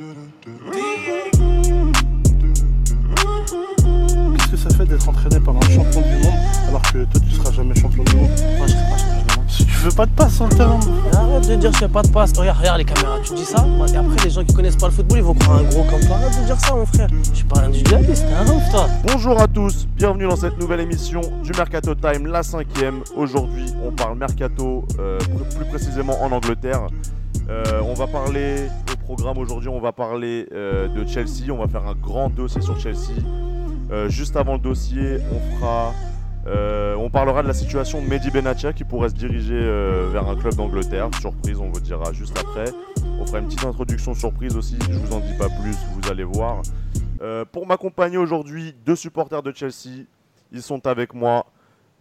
Qu'est-ce que ça fait d'être entraîné par un champion du monde alors que toi tu seras jamais champion du monde? Moi, je serai pas champion du monde. Si tu veux pas de passe sur le terrain. Arrête de dire je fais pas de passe. Regarde, regarde les caméras, tu dis ça? Et après, les gens qui connaissent pas le football, ils vont croire un gros comme toi. Arrête de dire ça, mon frère. Je suis pas individualiste, t'es un ouf, toi. Bonjour à tous, bienvenue dans cette nouvelle émission du Mercato Time, la cinquième. Aujourd'hui, on parle Mercato, euh, plus précisément en Angleterre. Euh, on va parler aujourd'hui, on va parler euh, de Chelsea. On va faire un grand dossier sur Chelsea. Euh, juste avant le dossier, on fera, euh, on parlera de la situation de Mehdi Benatia qui pourrait se diriger vers un club d'Angleterre. Surprise, on vous dira juste après. On fera une petite introduction surprise aussi. Je vous en dis pas plus, vous allez voir. Pour m'accompagner aujourd'hui, deux supporters de Chelsea. Ils sont avec moi.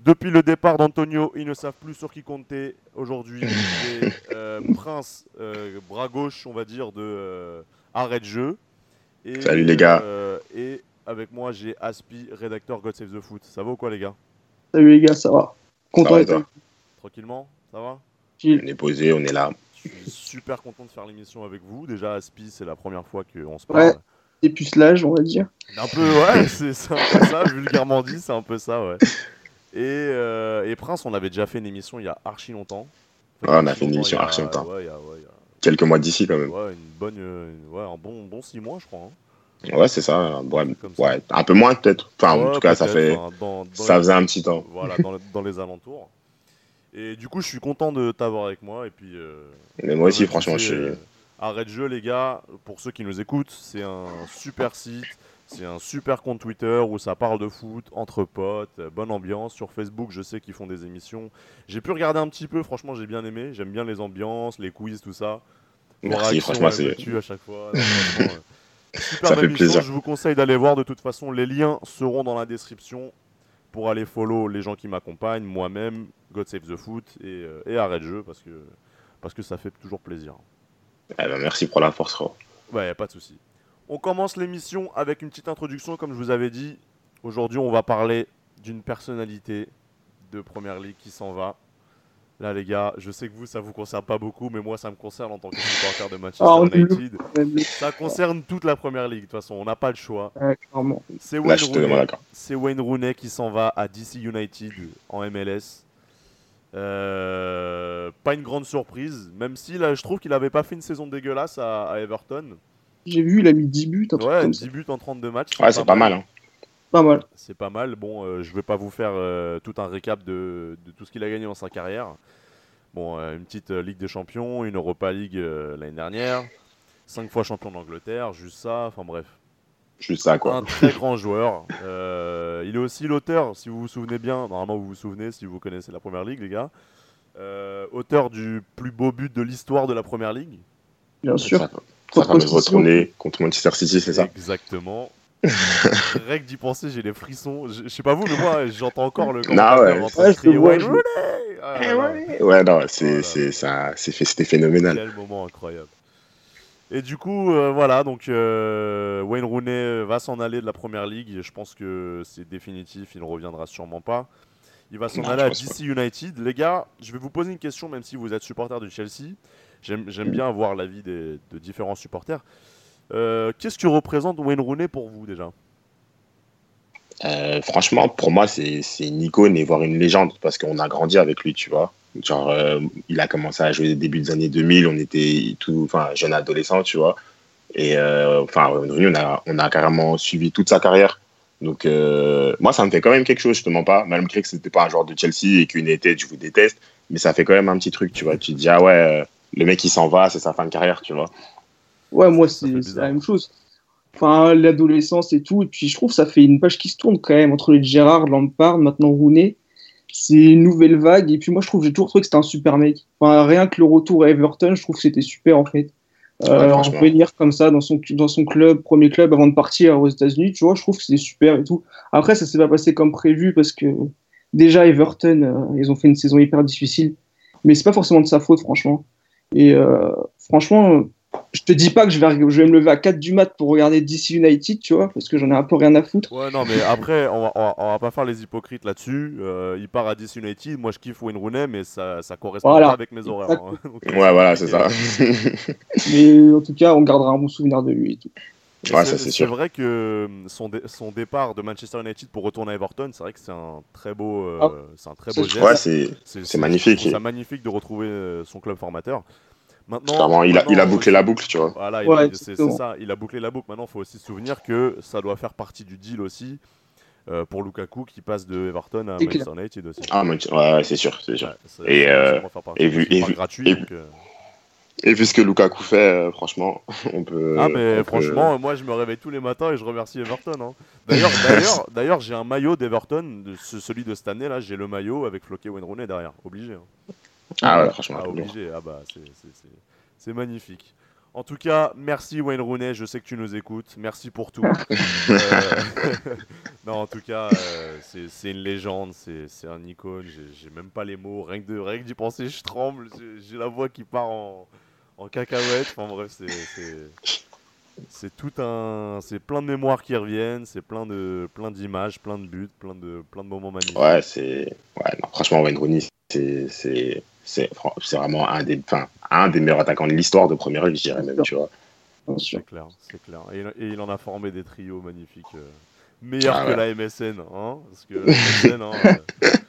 Depuis le départ d'Antonio, ils ne savent plus sur qui compter. Aujourd'hui, c'est euh, Prince, euh, bras gauche, on va dire, de euh, Arrêt de jeu. Et, Salut, les gars. euh, et avec moi, j'ai Aspi, rédacteur God Save the Foot. Ça va ou quoi, les gars? Salut les gars, ça va Content Ça va, toi? Tranquillement Ça va? On est posé, on est là. Je suis super content de faire l'émission avec vous. Déjà, Aspi, c'est la première fois qu'on se Ouais. parle. Et pucelage, on va dire. Un peu, ouais, c'est un peu ça, vulgairement dit, c'est un peu ça, ouais. Et, euh, et Prince, on avait déjà fait une émission il y a archi longtemps. Ouais, on a fait une émission il y a- archi longtemps. Ouais, il y a, ouais, il y a- Quelques mois d'ici quand même. ouais, une bonne, ouais, un bon, bon six mois, je crois. hein. Ouais, c'est ça. Ouais, ouais, un peu moins peut-être. Enfin, en tout cas, ça fait. enfin, dans- dans Ça les- faisait un petit temps. Voilà, dans, le- dans les alentours. Et du coup, je suis content de t'avoir avec moi. Et puis, euh, Mais moi aussi, franchement, je suis. euh, Arrête de jeu, les gars. Pour ceux qui nous écoutent, c'est un super site. C'est un super compte Twitter où ça parle de foot, entre potes, euh, bonne ambiance. Sur Facebook, je sais qu'ils font des émissions. J'ai pu regarder un petit peu, franchement, j'ai bien aimé. J'aime bien les ambiances, les quiz, tout ça. Merci, réactions, franchement, elles c'est. à chaque fois. Euh, super Ça fait plaisir. Je vous conseille d'aller voir. De toute façon, les liens seront dans la description pour aller follow les gens qui m'accompagnent, moi-même, God Save the Foot et, euh, et Arrête Jeu parce que, parce que ça fait toujours plaisir. Eh ben, merci pour la force. Ouais, y a pas de souci. On commence l'émission avec une petite introduction, comme je vous avais dit. Aujourd'hui, on va parler d'une personnalité de Première Ligue qui s'en va. Là, les gars, je sais que vous, ça vous concerne pas beaucoup, mais moi, ça me concerne en tant que supporter de Manchester Ah, United. Ça concerne toute la Première Ligue, de toute façon, on n'a pas le choix. Ouais. C'est Wayne, Rooney, Wayne qui s'en va à DC United en MLS. Euh, pas une grande surprise, même si là, je trouve qu'il avait pas fait une saison dégueulasse à, à Everton. J'ai vu, il a mis 10 buts, un truc Ouais, comme 10 ça. buts en 32 matchs. Ouais, c'est pas mal. Hein. Pas mal. C'est pas mal. Bon, euh, je vais pas vous faire euh, tout un récap de, de tout ce qu'il a gagné dans sa carrière. Bon, euh, une petite euh, Ligue des Champions, une Europa League euh, l'année dernière, 5 fois champion d'Angleterre, juste ça, enfin bref. Juste ça, quoi. Un très grand joueur. Euh, il est aussi l'auteur, si vous vous souvenez bien, normalement vous vous souvenez si vous connaissez la Première Ligue, les gars. Euh, auteur du plus beau but de l'histoire de la Première Ligue. Bien sûr. Ça, de City, retourner contre Manchester City, c'est ça Exactement. Rien que d'y penser, j'ai les frissons. Je je sais pas vous, mais moi, j'entends encore le Non, commentateur ouais. Ouais, je Wayne je- Rooney Ah là, Ouais, non, c'est Voilà. c'est ça, c'est fait- c'était phénoménal. Quel moment incroyable. Et du coup, euh, voilà, donc euh, Wayne Rooney va s'en aller de la première ligue. Je pense que c'est définitif, il ne reviendra sûrement pas. Il va s'en Non, aller à DC United. Les gars, je vais vous poser une question, même si vous êtes supporter de Chelsea. J'aime bien avoir l'avis de différents supporters. Euh, Qu'est-ce que représente Wayne Rooney pour vous déjà? Euh, franchement, pour moi, c'est une icône et voire une légende parce qu'on a grandi avec lui, tu vois. Genre, euh, il a commencé à jouer au début des années 2000, on était tout, enfin, jeune adolescent, tu vois. Et euh, enfin, Rooney, on a, on a carrément suivi toute sa carrière. Donc, euh, moi, ça me fait quand même quelque chose, je te mens pas, malgré que c'était pas un joueur de Chelsea et qu'une était, je vous déteste, mais ça fait quand même un petit truc, tu vois. Tu te dis, ah ouais, euh, le mec, il s'en va, c'est sa fin de carrière, tu vois. Ouais, moi, c'est c'est la même chose. Enfin, l'adolescence et tout. Et puis, je trouve que ça fait une page qui se tourne quand même entre les Gérard, Lampard, maintenant Rooney. C'est une nouvelle vague. Et puis, moi, je trouve, j'ai toujours trouvé que c'était un super mec. Enfin, rien que le retour à Everton, je trouve que c'était super, en fait. Ouais, Euh, franchement. revenir comme ça dans son, dans son club, premier club, avant de partir aux États-Unis, tu vois, je trouve que c'était super et tout. Après, ça s'est pas passé comme prévu parce que déjà, Everton, euh, ils ont fait une saison hyper difficile. Mais c'est pas forcément de sa faute, franchement. Et euh, franchement, je te dis pas que je vais, je vais me lever à 4 du mat pour regarder DC United, tu vois, parce que j'en ai un peu rien à foutre. Ouais, non, mais après, on va, on va, on va pas faire les hypocrites là-dessus. Euh, il part à DC United. Moi, je kiffe Wayne Rooney, mais ça, ça correspond Voilà. pas avec mes horaires. hein. Donc, euh, Ouais, voilà, c'est ça. Mais en tout cas, on gardera un bon souvenir de lui et tout. Ouais, c'est vrai que euh, son, dé- son départ de Manchester United pour retourner à Everton, c'est vrai que c'est un très beau, euh, Ah. c'est un très beau geste. Ouais, c'est magnifique. C'est magnifique de retrouver euh, son club formateur. Maintenant, clairement, il a, il a bouclé la boucle, tu vois. Voilà, Ouais, c'est ça, il a bouclé la boucle. Maintenant, il faut aussi se souvenir que ça doit faire partie du deal aussi euh, pour Lukaku qui passe de Everton à. Manchester United aussi. Ah, ouais, c'est sûr, c'est sûr. Et, euh, et vu- et vu- gratuit. et- donc, euh, Et vu ce que Lukaku fait, euh, franchement, on peut. Ah mais peut- franchement, moi je me réveille tous les matins et je remercie Everton. hein. D'ailleurs, d'ailleurs, d'ailleurs, j'ai un maillot d'Everton, de ce- celui de cette année là, j'ai le maillot avec Floqué Wayne Rooney derrière, obligé. hein. Ah ouais, franchement. Ah, obligé, ah bah c'est- magnifique. En tout cas, merci Wayne Rooney, je sais que tu nous écoutes, merci pour tout. Euh, non, en tout cas, euh, c'est une légende, c'est un icône, j'ai même pas les mots, rien que d'y penser, je tremble, j'ai la voix qui part en, en cacahuète, enfin bref, c'est- tout un... C'est plein de mémoires qui reviennent, c'est plein de plein d'images, plein de buts, plein de, plein de moments magnifiques. Ouais, c'est. Ouais, non, franchement, Wayne Rooney, c'est. c'est- vraiment un des, enfin, un des meilleurs attaquants de l'histoire de Première Ligue, je dirais même, tu vois. C'est clair, c'est clair. Et, il- et il en a formé des trios magnifiques. euh, meilleurs Ah que ouais. la MSN, hein Parce que la MSN, hein, euh,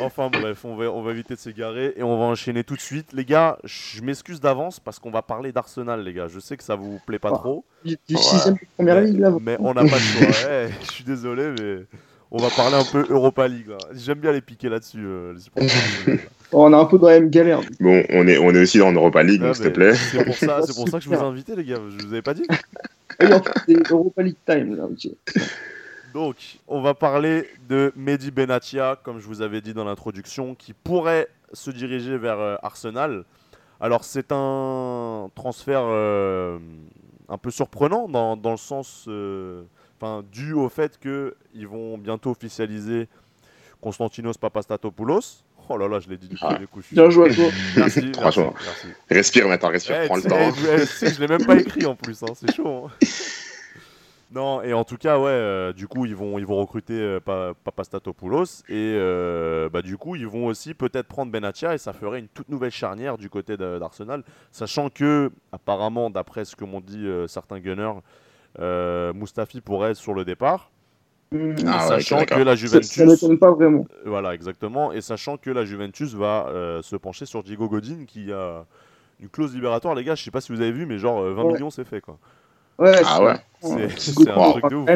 Enfin bref, on va, on va éviter de s'égarer et on va enchaîner tout de suite. Les gars, je m'excuse d'avance parce qu'on va parler d'Arsenal, les gars. Je sais que ça vous plaît pas Ah. trop. Du du Ouais. sixième de première mais, ligue, là. mais on n'a pas de choix. Ouais, je suis désolé, mais on va parler un peu Europa League. J'aime bien les piquer là-dessus. euh, les. On a un peu dans la même galère. Bon, on est, on est aussi en Europa League, Ah, donc s'il te plaît. C'est pour, ça, c'est pour ça que je vous ai invité, les gars. Je vous avais pas dit Oui, en fait, c'est Europa League time, là, ok. Donc, on va parler de Mehdi Benatia, comme je vous avais dit dans l'introduction, qui pourrait se diriger vers euh, Arsenal. Alors, c'est un transfert euh, un peu surprenant dans, dans le sens, euh, enfin, dû au fait qu'ils vont bientôt officialiser Konstantinos Papastatopoulos. Oh là là, je l'ai dit du Ah. premier coup. je suis- Bien joué à toi. Merci, merci, merci. Respire maintenant, respire, Eh, prends le temps. eh, eh, sais, je l'ai même pas écrit en plus, hein, c'est chaud. hein. non, et en tout cas, ouais, euh, du coup, ils vont, ils vont recruter euh, Pa- Papastatopoulos et euh, bah, du coup, ils vont aussi peut-être prendre Benatia et ça ferait une toute nouvelle charnière du côté d'Arsenal, sachant que, apparemment, d'après ce que m'ont dit euh, certains gunners, Mustafi pourrait être sur le départ, Hum, Ah sachant que la Juventus. ça pas vraiment. Voilà, exactement. Et sachant que la Juventus va se pencher sur Diego Godin qui a une clause libératoire, les gars. Je sais pas si vous avez vu, mais genre euh, 20 Ouais. millions, c'est fait quoi. Ouais, Ah c'est- ouais. C'est un truc de ouf.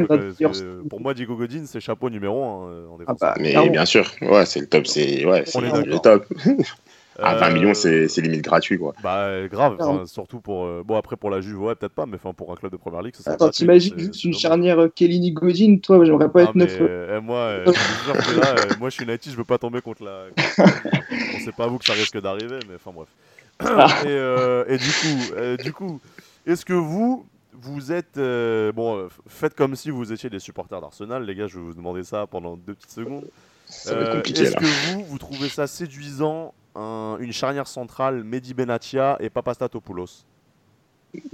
C'est- Pour moi, Diego Godin, c'est chapeau numéro 1 en Ah défense. bah, Mais clairement. bien sûr, ouais, c'est le top, c'est ouais, On le top. Euh, À 20 millions, c'est c'est limite gratuit, quoi. Bah, euh, grave. Enfin, surtout pour. euh, Bon, après, pour la Juve, ouais, peut-être pas, mais enfin, pour un club de première ligue, ça serait Attends, t'imagines juste c'est une charnière euh, Kellini Godin, toi, j'aimerais pas Ah, être neuf. mais, euh, euh, moi, euh, je que là, euh, moi, je suis United, je veux pas tomber contre la. Bon, c'est pas à vous que ça risque d'arriver, mais enfin bref. et, euh, et du coup, euh, du coup, est-ce que vous, vous êtes euh, bon, euh, faites comme si vous étiez des supporters d'Arsenal, les gars. Je vais vous demander ça pendant deux petites secondes. Euh, Est-ce que vous, vous trouvez ça séduisant, un- une charnière centrale, Mehdi Benatia et Papastatopoulos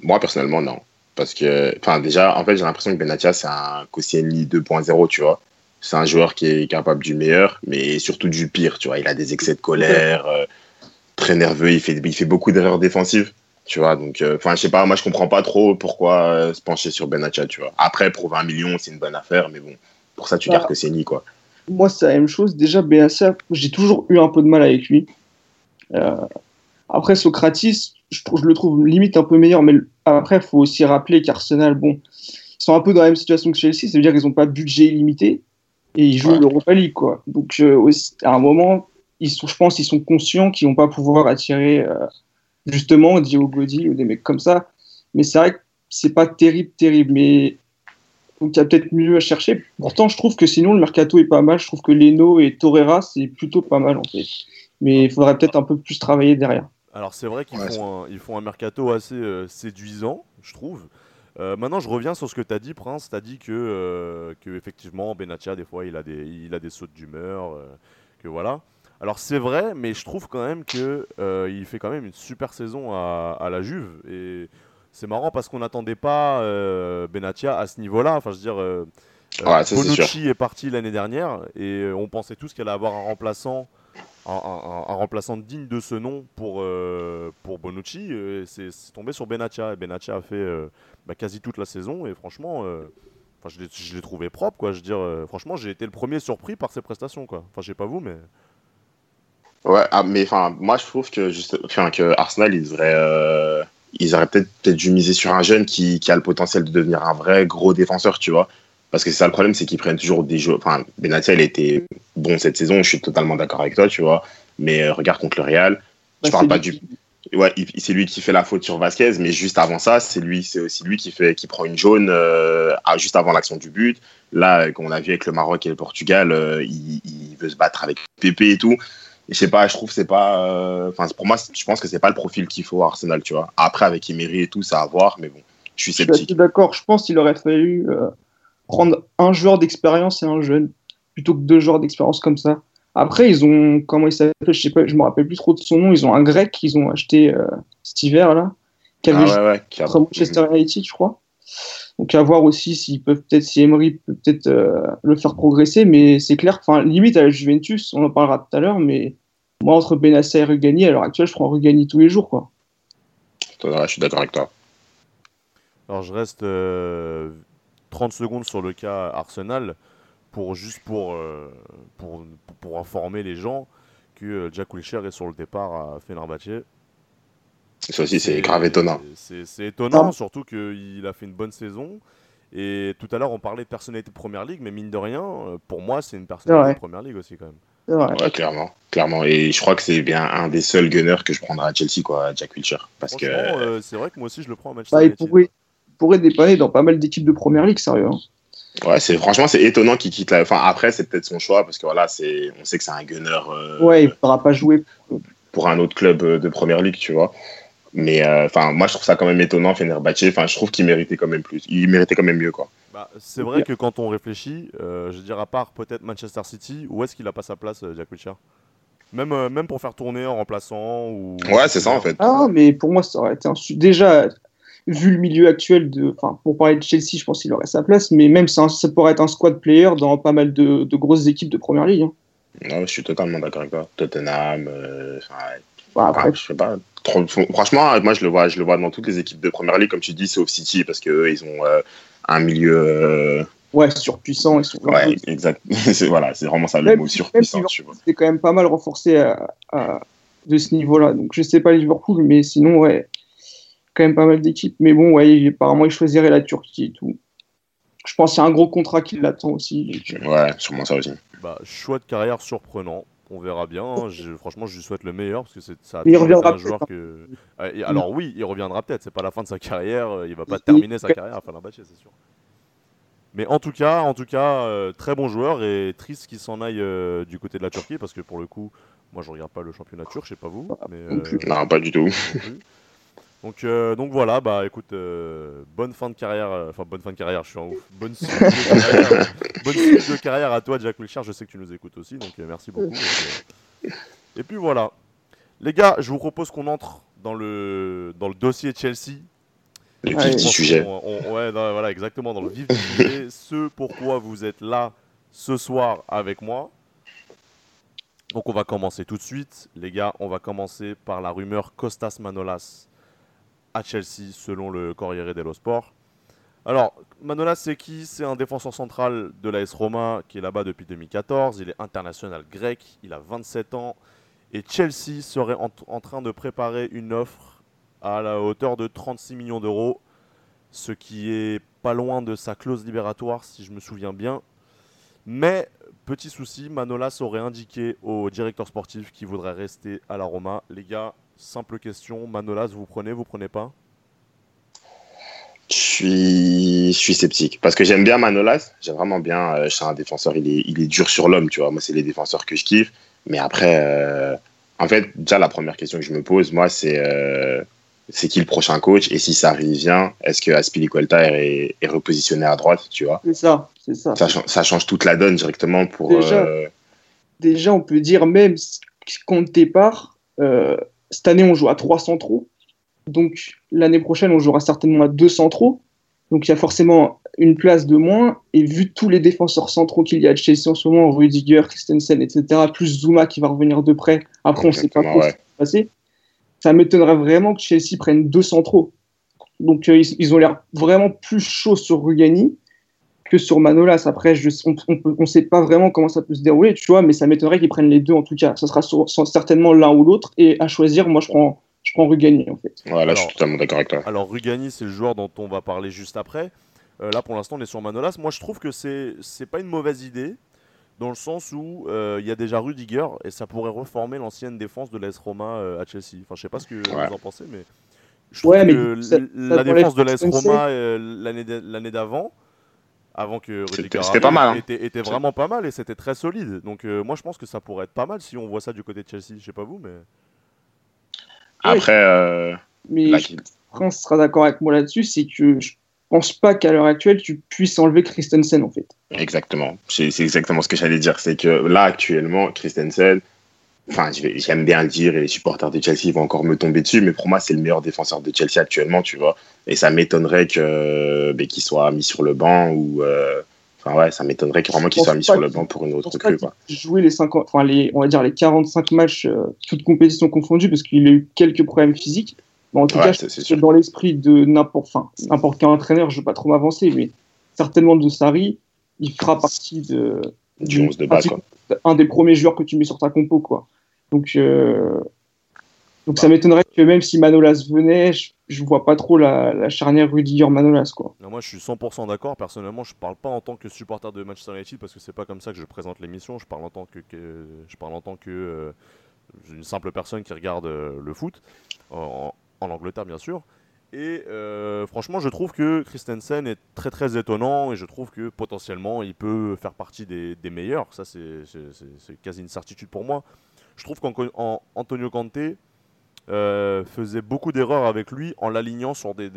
Moi, personnellement, non. Parce que, enfin, déjà, en fait, j'ai l'impression que Benatia, c'est un Koscielny 2.0, tu vois. C'est un joueur qui est capable du meilleur, mais surtout du pire, tu vois. Il a des excès de colère, euh, très nerveux, il fait, il fait beaucoup d'erreurs défensives, tu vois. Donc, euh, enfin, je sais pas, moi, je comprends pas trop pourquoi euh, se pencher sur Benatia, tu vois. Après, pour 20 millions, c'est une bonne affaire, mais bon, pour ça, tu Bah. gardes Koscielny, quoi. Moi, c'est la même chose. Déjà, Benatia, j'ai toujours eu un peu de mal avec lui. Euh, après, Socratis, je, je le trouve limite un peu meilleur, mais après, il faut aussi rappeler qu'Arsenal, bon, ils sont un peu dans la même situation que Chelsea, ça veut dire qu'ils n'ont pas de budget illimité et ils jouent Ouais. l'Europa League, quoi. Donc, aussi, à un moment, ils sont, je pense qu'ils sont conscients qu'ils vont pas pouvoir attirer justement Diogo Godin ou des mecs comme ça. Mais c'est vrai que c'est pas terrible, terrible. Mais donc il y a peut-être mieux à chercher. Pourtant, je trouve que sinon le mercato est pas mal. Je trouve que Leno et Torreira c'est plutôt pas mal en fait. Mais il faudrait peut-être un peu plus travailler derrière. Alors c'est vrai qu'ils Ouais, font, font un mercato assez euh, séduisant, je trouve. Euh, maintenant, je reviens sur ce que tu as dit, Prince. Tu as dit que, euh, que effectivement, Benatia, des fois, il a des, il a des sautes d'humeur. euh, que voilà. Alors c'est vrai, mais je trouve quand même que euh, il fait quand même une super saison à, à la Juve. Et c'est marrant parce qu'on n'attendait pas euh, Benatia à ce niveau-là. Enfin, je veux dire, euh, Ouais, ça, c'est Bonucci est, parti l'année dernière et on pensait tous qu'elle allait avoir un remplaçant, un, un- un- un remplaçant digne de ce nom pour, euh, pour Bonucci. C'est tombé sur Benatia et Benatia a fait bah, quasi toute la saison et franchement, enfin, je l'ai- trouvé propre. Quoi. Je veux dire, franchement, j'ai été le premier surpris par ses prestations. Quoi. Enfin, je sais pas vous, mais. Ouais, ah, mais enfin, moi je trouve que, juste, que Arsenal, ils auraient, euh, ils auraient peut-être peut dû miser sur un jeune qui, qui a le potentiel de devenir un vrai gros défenseur, tu vois. Parce que c'est ça le problème, c'est qu'ils prennent toujours des joueurs. Enfin, Benatia, il été bon cette saison, je suis totalement d'accord avec toi, tu vois. Mais euh, regarde contre le Real, je Bah, parle pas lui du. Ouais, c'est lui qui fait la faute sur Vasquez, mais juste avant ça, c'est lui, c'est aussi lui qui fait, qui prend une jaune euh, juste avant l'action du but. Là, qu'on a vu avec le Maroc et le Portugal, euh, il, il veut se battre avec Pépé et tout. Je sais pas, je trouve que c'est pas. euh, Enfin, pour moi, je pense que c'est pas le profil qu'il faut à Arsenal, tu vois. Après, avec Emery et tout, ça à voir, mais bon, je suis Je suis assez sceptique. d'accord. Je pense qu'il aurait fallu euh, prendre un joueur d'expérience et un jeune, plutôt que deux joueurs d'expérience comme ça. Après, ils ont, comment il s'appelle, je sais pas, je me rappelle plus trop de son nom. Ils ont un grec qu'ils ont acheté euh, cet hiver là, qui avait Ah ouais, ouais. qui a- Manchester United, je crois. Donc à voir aussi s'ils peuvent peut-être, si Emery peut peut-être euh, le faire progresser, mais c'est clair, enfin limite à la Juventus, on en parlera tout à l'heure, mais moi entre Benassa et Rugani, à l'heure actuelle, je prends Rugani tous les jours, quoi. Je suis d'accord avec toi. Alors je reste euh, 30 secondes sur le cas Arsenal pour juste pour, euh, pour, pour informer les gens que euh, Jack Wilshere est sur le départ à Fenerbahçe. Ça aussi, c'est grave étonnant. C'est c'est étonnant, Ah. surtout qu'il a fait une bonne saison. Et tout à l'heure, on parlait de personnalité de Première Ligue, mais mine de rien, euh, pour moi, c'est une personnalité Ouais. de Première Ligue aussi quand même. Ouais, clairement, clairement. Et je crois que c'est bien un des seuls gunners que je prendrai à Chelsea, quoi, Jack Wilshere. Parce que. Euh, c'est vrai que moi aussi, je le prends à Manchester Bah, il pourrait, il pourrait dépanner dans pas mal d'équipes de première ligue, sérieux. hein. Ouais, c'est franchement c'est étonnant qu'il quitte la. Enfin après c'est peut-être son choix parce que voilà c'est on sait que c'est un gunner euh, Ouais, il ne pourra pas jouer. pour un autre club de première ligue tu vois. Mais euh, enfin moi je trouve ça quand même étonnant Fenerbahçe. Enfin je trouve qu'il méritait quand même plus. Il méritait quand même mieux quoi. Bah, c'est vrai que quand on réfléchit, euh, je veux dire, à part peut-être Manchester City, où est-ce qu'il a pas sa place, euh, Jack Wilshere même, euh, même pour faire tourner en remplaçant ou... Ouais c'est ça en fait. Ah, mais pour moi, ça aurait été un. Déjà, vu le milieu actuel, de, enfin, pour parler de Chelsea, je pense qu'il aurait sa place, mais même ça, ça pourrait être un squad player dans pas mal de, de grosses équipes de première ligue. hein. Ouais, je suis totalement d'accord avec toi. Tottenham. euh, enfin, Bah, enfin, après, je sais pas. Trop- franchement moi je le vois je le vois dans toutes les équipes de première ligue comme tu dis sauf City parce que eux, ils ont euh, un milieu. euh, ouais, surpuissant. Ils sont ouais exact. c'est voilà c'est vraiment ça le Même- mot surpuissant si- tu vois. c'est quand même pas mal renforcé à, à- de ce niveau-là. Donc je sais pas Liverpool, mais sinon, ouais, quand même pas mal d'équipes. Mais bon, ouais, apparemment, il choisirait la Turquie et tout. Je pense qu'il y a un gros contrat qui l'attend aussi. donc, euh, Ouais sûrement ça aussi. Bah, choix de carrière surprenant. On verra bien. hein. Je- franchement, je lui souhaite le meilleur parce que c'est ça. il reviendra un joueur que. Euh, et alors oui, il reviendra peut-être. C'est pas la fin de sa carrière. euh, Il va pas terminer sa carrière à Fenerbahçe, c'est sûr. Mais en tout cas, en tout cas, euh, très bon joueur et triste qu'il s'en aille euh, du côté de la Turquie parce que pour le coup, moi je regarde pas le championnat turc, je sais pas vous, mais euh, Non pas du tout. Donc, euh, donc voilà, bah écoute, euh, bonne fin de carrière, euh, enfin bonne fin de carrière, je suis en ouf, bonne suite de carrière, bonne suite de carrière à toi Jack Wilshere, je sais que tu nous écoutes aussi, donc merci beaucoup. Et, puis, et puis voilà, les gars, je vous propose qu'on entre dans le, dans le dossier Chelsea. Le vif du sujet. on- ouais, non, voilà, exactement, dans le vif du sujet, ce pourquoi vous êtes là ce soir avec moi. Donc on va commencer tout de suite, les gars, on va commencer par la rumeur Costas Manolas à Chelsea selon le Corriere dello Sport. Alors, Manolas, c'est qui? C'est un défenseur central de l'AS Roma qui est là-bas depuis 2014. Il est international grec, il a 27 ans. Et Chelsea serait en, en train de préparer une offre à la hauteur de 36 millions d'euros, ce qui est pas loin de sa clause libératoire, si je me souviens bien. Mais, petit souci, Manolas aurait indiqué au directeur sportif qu'il voudrait rester à la Roma. Les gars, simple question, Manolas, vous prenez, vous prenez pas? Je suis, je suis sceptique parce que j'aime bien Manolas, j'aime vraiment bien. euh, c'est un défenseur, il est, il est dur sur l'homme, tu vois. Moi, c'est les défenseurs que je kiffe. Mais après, euh, en fait, déjà la première question que je me pose, moi, c'est euh, c'est qui le prochain coach? Et si Sarri vient, est-ce que Aspilicueta est, est repositionné à droite, tu vois? C'est ça, c'est ça. ça, cha- ça change toute la donne directement pour. Déjà. euh, Déjà, on peut dire même s- compte départ, euh, cette année, on joue à 3 centraux. Donc l'année prochaine, on jouera certainement à deux centraux. Donc il y a forcément une place de moins. Et vu tous les défenseurs centraux qu'il y a de Chelsea en ce moment, Rudiger, Christensen, etc., plus Zuma qui va revenir de près, après on ne sait pas trop ce qui va se passer, ça m'étonnerait vraiment que Chelsea prenne deux centraux. Donc euh, ils, ils, ont l'air vraiment plus chauds sur Rugani que sur Manolas. Après, je, on ne sait pas vraiment comment ça peut se dérouler, tu vois, mais ça m'étonnerait qu'ils prennent les deux en tout cas. Ça sera sur, certainement l'un ou l'autre. Et à choisir, moi je prends, je prends Rugani en fait. Voilà, je suis totalement d'accord avec toi. Alors Rugani, c'est le joueur dont on va parler juste après. Euh, là, pour l'instant, on est sur Manolas. Moi, je trouve que c'est c'est pas une mauvaise idée dans le sens où euh, il y a déjà Rudiger et ça pourrait reformer l'ancienne défense de l'AS Roma euh, à Chelsea. Enfin, je sais pas ce que Ouais. vous en pensez, mais je trouve Ouais, mais que ça- l- ça la défense de l'AS. Roma euh, l'année d'avant, avant que C'était- pas mal, hein. était, était vraiment pas mal et c'était très solide. Donc euh, moi, je pense que ça pourrait être pas mal si on voit ça du côté de Chelsea. Je sais pas vous, mais Après, euh, Mais là, je- Prince sera d'accord avec moi là-dessus, c'est que je pense pas qu'à l'heure actuelle, tu puisses enlever Christensen en fait. Exactement. C'est c'est exactement ce que j'allais dire. C'est que là, actuellement, Christensen, enfin, j'aime bien le dire et les supporters de Chelsea vont encore me tomber dessus, mais pour moi, c'est le meilleur défenseur de Chelsea actuellement, tu vois. Et ça m'étonnerait que ben, qu'il soit mis sur le banc ou. euh, Enfin, ouais, ça m'étonnerait vraiment qu'il soit mis sur le banc pour une autre puisse jouer les 50, enfin les, on va dire les 45 matchs, euh, toutes compétitions confondues, parce qu'il a eu quelques problèmes physiques. Mais en tout Ouais, cas, ça, je dans l'esprit de n'importe, enfin, quel entraîneur, je veux pas trop m'avancer, mais certainement de Sarri, il fera partie de, Du 11 de base, quoi. un des premiers joueurs que tu mets sur ta compo, quoi. Donc, euh, donc ça m'étonnerait que même si Manolas venait, je, je vois pas trop la, la charnière Rudiger-Manolas, quoi. Non, moi je suis 100% d'accord. Personnellement, je parle pas en tant que supporter de Manchester United parce que c'est pas comme ça que je présente l'émission. Je parle en tant que, que- je parle en tant que euh, une simple personne qui regarde euh, le foot en, en Angleterre bien sûr. Et euh, franchement, je trouve que Christensen est très très étonnant et je trouve que potentiellement il peut faire partie des, meilleurs. Ça, c'est quasi une certitude pour moi. Je trouve qu'Antonio Conte euh, faisait beaucoup d'erreurs avec lui en l'alignant sur des,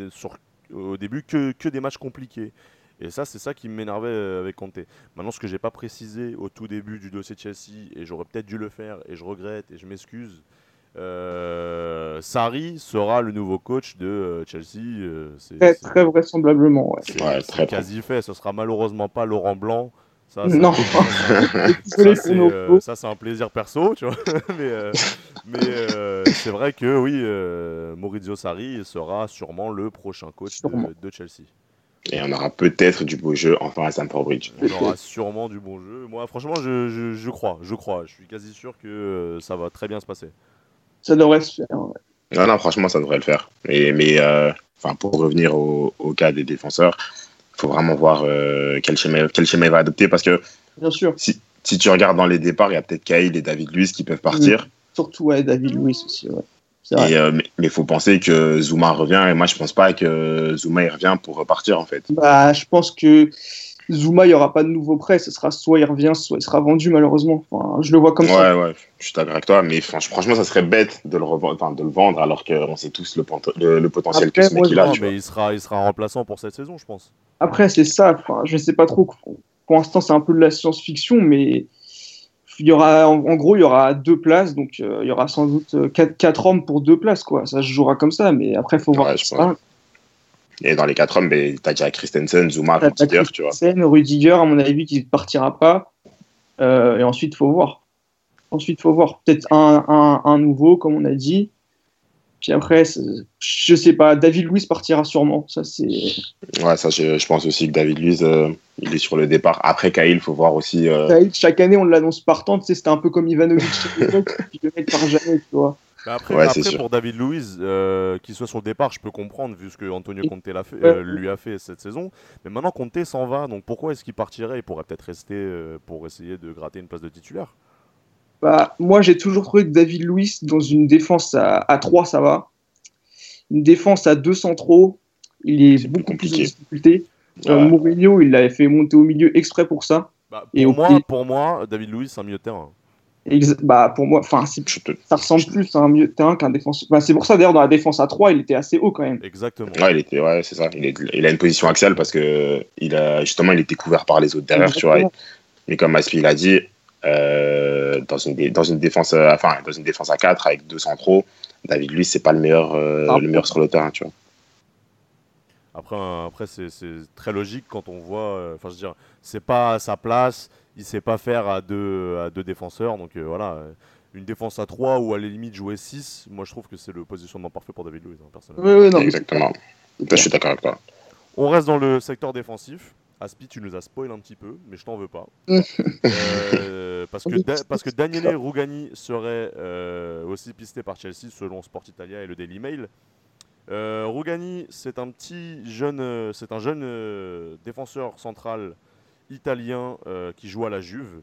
au début que, que des matchs compliqués. Et ça, c'est ça qui m'énervait euh, avec Conte. Maintenant, ce que j'ai pas précisé au tout début du dossier de Chelsea, et j'aurais peut-être dû le faire, et je regrette, et je m'excuse, euh, Sarri sera le nouveau coach de euh, Chelsea. euh, c'est- Très, très vraisemblablement, ouais. c'est Ouais, très quasi fait. Ce sera malheureusement pas Laurent Blanc. Ça, Non. ça, c'est euh, ça, c'est un plaisir perso, tu vois. mais euh, mais euh, c'est vrai que oui, euh, Maurizio Sarri sera sûrement le prochain coach de, de Chelsea. Et on aura peut-être du beau jeu enfin à Stamford Bridge. On aura sûrement du bon jeu. Moi, franchement, je, je, je crois, je crois. Je suis quasi sûr que ça va très bien se passer. Ça devrait se faire. ouais. Non, non, franchement, ça devrait le faire. Et, mais euh, enfin, pour revenir au, au cas des défenseurs, il faut vraiment voir euh, quel, schéma, quel schéma il va adopter parce que Bien sûr. si, si tu regardes dans les départs, il y a peut-être Kyle et David Luiz qui peuvent partir. Surtout ouais, David Luiz aussi. Ouais. Et, euh, mais il faut penser que Zuma revient et moi, je pense pas que Zuma il revient pour repartir en fait. Bah, je pense que Zuma, il n'y aura pas de nouveau prêt. Ce sera soit il revient, soit il sera vendu, malheureusement. Enfin, je le vois comme ouais, ça. ouais, je suis d'accord avec toi, mais franch- franchement, ça serait bête de le, revendre, de le vendre alors qu'on sait tous le, pont- le, le potentiel Après, que ce mec il a. Mais il sera, il sera remplaçant pour cette saison, je pense. Après, c'est ça. Enfin, je sais pas trop. Pour l'instant, c'est un peu de la science-fiction, mais il y aura, en, en gros, il y aura deux places. Donc, euh, il y aura sans doute euh, quatre, quatre hommes pour deux places. Quoi. Ça se jouera comme ça. Mais après, il faut voir Ouais, tout je ça. pense. Et dans les quatre hommes, ben, t'as déjà Christensen, Zuma, Rudiger, tu vois. Christensen, Rudiger, à mon avis, qui ne partira pas. Euh, et ensuite, il faut voir. Ensuite, il faut voir. Peut-être un, un, un nouveau, comme on a dit. Puis après, je sais pas, David Luiz partira sûrement. Ça, c'est. Ouais, ça, je, je pense aussi que David Luiz, euh, il est sur le départ. Après, Kyle, il faut voir aussi. euh, Chaque année, on l'annonce partant. Tu sais, c'était un peu comme Ivanovic le mec part jamais, tu vois. Mais après, Ouais, après, pour David Luiz, euh, qu'il soit sur le départ, je peux comprendre vu ce que Antonio Et- Conte l'a fait, Ouais. euh, lui a fait cette saison. Mais maintenant, Conte s'en va, donc pourquoi est-ce qu'il partirait? Il pourrait peut-être rester euh, pour essayer de gratter une place de titulaire. Bah, moi, j'ai toujours trouvé que David Luiz, dans une défense à, à 3, ça va. Une défense à 2 centraux, il est, beaucoup plus en compliqué. difficulté. Euh, ouais. Mourinho, il l'avait fait monter au milieu exprès pour ça. Bah, Et pour, au moi, pour moi, David Luiz, c'est un milieu de terrain. Bah, pour moi, enfin, c'est- Je te- ça ressemble plus à un milieu de terrain qu'un défenseur. Bah, c'est pour ça, d'ailleurs, dans la défense à 3, il était assez haut quand même. Exactement. Ouais, il était, ouais, c'est ça. Il, est- il a une position axiale parce que il a justement, il était couvert par les autres derrière, tu vois. Mais comme Aspi l'a dit, euh, dans une dans une défense, euh, enfin dans une défense à 4 avec deux centraux, David Luiz, c'est pas le meilleur, euh, Ah. le meilleur sur le terrain, tu vois. Après, après c'est c'est très logique quand on voit. euh, Enfin, je veux dire, c'est pas à sa place. Il sait pas faire à deux, à deux défenseurs. Donc euh, voilà, une défense à 3 ou à la limite jouer 6, moi je trouve que c'est le positionnement parfait pour David Luiz, hein, personnellement. Non, Exactement. Je suis d'accord avec toi. On reste dans le secteur défensif. Aspi, tu nous as spoil un petit peu, mais je t'en veux pas. Euh, parce, que Da- parce que Daniele Rugani serait euh, aussi pisté par Chelsea selon Sport Italia et le Daily Mail. Euh, Rugani, c'est un petit jeune, c'est un jeune euh, défenseur central italien euh, qui joue à la Juve.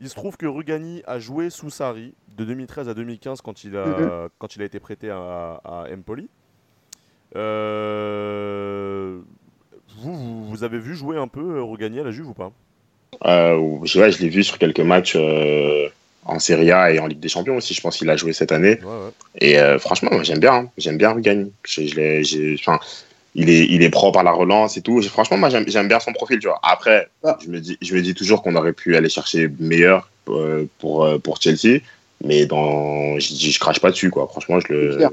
Il se trouve que Rugani a joué sous Sarri de 2013 à 2015 quand il a, Mhm. quand il a été prêté à, à Empoli. Euh, vous, vous, vous avez vu jouer un peu euh, Rugani à la Juve ou pas? Euh, je, ouais, je l'ai vu sur quelques matchs euh, en Serie A et en Ligue des Champions aussi. Je pense qu'il a joué cette année. Ouais, ouais. Et euh, franchement, moi, j'aime bien. hein. J'aime bien Rugani. Je, je l'ai- j'ai- enfin, il, est, il est propre à la relance et tout. Franchement, moi, j'aime bien son profil. Tu vois. Après, Ah. je, me dis, je me dis toujours qu'on aurait pu aller chercher meilleur euh, pour, euh, pour Chelsea. Mais dans, je, je, crache pas dessus. Quoi. Franchement, je le, je,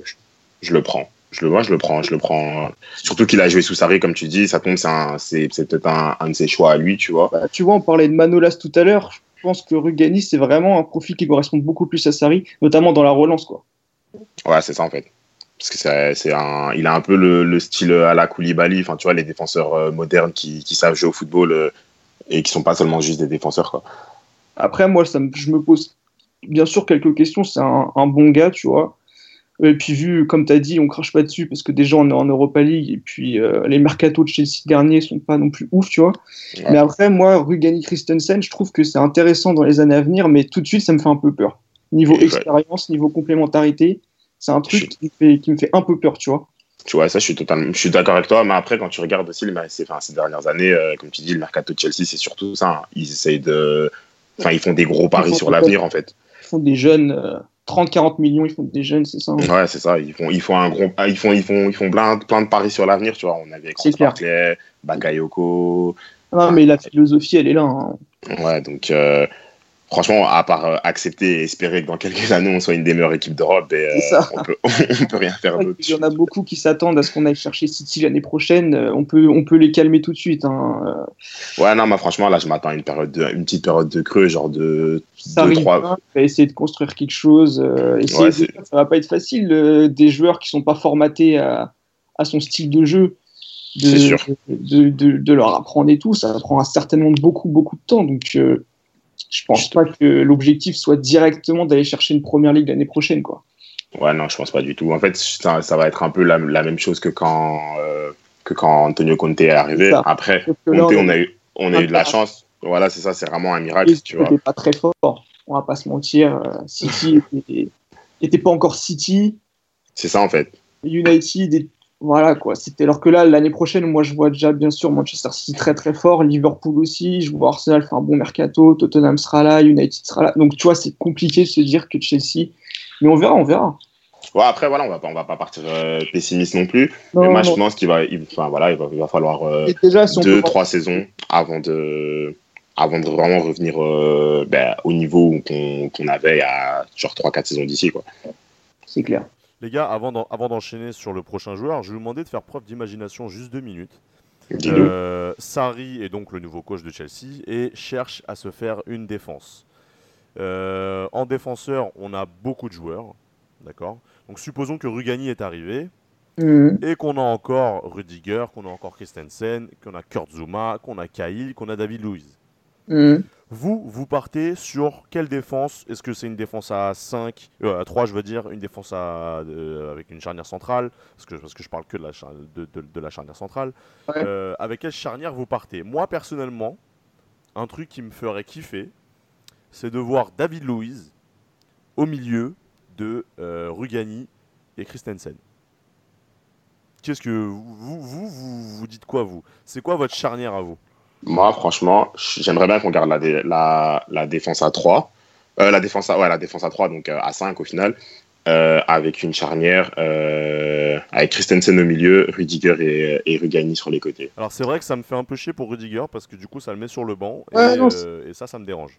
je le prends. Je le vois, je le prends, je le prends. Surtout qu'il a joué sous Sarri, comme tu dis, ça tombe, c'est peut-être un, un de ses choix à lui, tu vois. bah, tu vois, on parlait de Manolas tout à l'heure. Je pense que Rugani, c'est vraiment un profil qui correspond beaucoup plus à Sarri, notamment dans la relance. Quoi. Ouais, c'est ça en fait. Parce que c'est, un, il a un peu le, le style à la Koulibaly, enfin tu vois, les défenseurs euh, modernes qui, qui savent jouer au football euh, et qui sont pas seulement juste des défenseurs quoi. Après, moi, ça me- je me pose bien sûr quelques questions. C'est un, un bon gars, tu vois. Et puis, vu, comme tu as dit, on crache pas dessus parce que déjà, on est en Europa League et puis euh, les mercatos de Chelsea derniers sont pas non plus ouf, tu vois. Ouais. Mais après, moi, Rugani Christensen, je trouve que c'est intéressant dans les années à venir, mais tout de suite, ça me fait un peu peur. Niveau expérience, niveau complémentarité, c'est un truc qui me, fait, qui me fait un peu peur, tu vois. Tu vois, ça je suis totalement, je suis d'accord avec toi. Mais après, quand tu regardes aussi les, ces, enfin, ces dernières années, euh, comme tu dis, le mercato de Chelsea, c'est surtout ça. hein. Ils essayent de, enfin ils font des gros paris sur l'avenir en fait. Ils font des jeunes, euh, 30-40 millions, ils font des jeunes, c'est ça. hein. Ouais, c'est ça. Ils font, ils font un gros, ah, ils font, ils font, ils font plein, plein de paris sur l'avenir. Tu vois, on avait clair. Barclay, Bakayoko. Non, mais la philosophie, elle est là. hein. Ouais, donc euh, franchement, à part euh, accepter et espérer que dans quelques années on soit une des meilleures équipes d'Europe, et, ça. on, peut, on peut rien faire d'autre. Il y en a beaucoup qui s'attendent à ce qu'on aille chercher City l'année prochaine. Euh, On peut, on peut les calmer tout de suite. Hein. Euh, Ouais, non, mais franchement, là, je m'attends à une, période de, une petite période de creux, genre de Ça 2 arrive, 3 hein, il va essayer de construire quelque chose. euh, essayer Ouais, de- ça va pas être facile. euh, des joueurs qui sont pas formatés à, à son style de jeu, de, C'est sûr. de, de- de leur apprendre et tout, ça prendra certainement beaucoup, beaucoup de temps. Donc, euh, je pense pas que l'objectif soit directement d'aller chercher une première ligue l'année prochaine. Quoi. Ouais, non, je pense pas du tout. En fait, ça, ça va être un peu la, la même chose que quand, euh, que quand Antonio Conte est arrivé. Après, Conte, on a eu, on a eu de la chance. Voilà, c'est ça, c'est vraiment un miracle, Et tu vois. pas très fort. On va pas se mentir. euh, City était, était pas encore City. C'est ça, en fait. United, voilà quoi. C'était alors que là, l'année prochaine, moi je vois déjà bien sûr Manchester City très très fort, Liverpool aussi. Je vois Arsenal faire un bon mercato, Tottenham sera là, United sera là. Donc tu vois, c'est compliqué de se dire que Chelsea. Mais on verra, on verra. Ouais, après, voilà, on va pas, on va pas partir euh, pessimiste non plus. Non, mais moi, je non. pense qu'il va, il, enfin, voilà, il va, il va falloir euh, déjà, si deux, trois saisons avant de, avant de vraiment revenir euh, ben, au niveau qu'on avait il y a genre 3-4 saisons d'ici. quoi. c'est clair. Les gars, avant d'en- avant d'enchaîner sur le prochain joueur, je vais vous demander de faire preuve d'imagination juste deux minutes. Euh, Sarri est donc le nouveau coach de Chelsea et cherche à se faire une défense. Euh, en défenseur, on a beaucoup de joueurs, d'accord? Donc supposons que Rugani est arrivé Mhm. et qu'on a encore Rudiger, qu'on a encore Christensen, qu'on a Kurt Zuma, qu'on a Cahill, qu'on a David Luiz. Mhm. Vous, vous partez sur quelle défense? Est-ce que c'est une défense à 5, euh, à 3 je veux dire, une défense à, euh, avec une charnière centrale? Parce que, parce que je parle que de la, char- de, de- de la charnière centrale. Ouais. Euh, avec quelle charnière vous partez? Moi personnellement, un truc qui me ferait kiffer, c'est de voir David Luiz au milieu de euh, Rugani et Christensen. Qu'est-ce que vous, vous, vous, vous dites quoi vous? C'est quoi votre charnière à vous? Moi, franchement, j'aimerais bien qu'on garde la, dé- la, la défense à 3. Euh, la, défense à, ouais, la défense à 3, donc euh, à 5 au final. euh, avec une charnière, euh, avec Christensen au milieu, Rudiger et, et Rugani sur les côtés. Alors c'est vrai que ça me fait un peu chier pour Rudiger parce que du coup ça le met sur le banc et, Ouais, non, euh, et ça ça me dérange.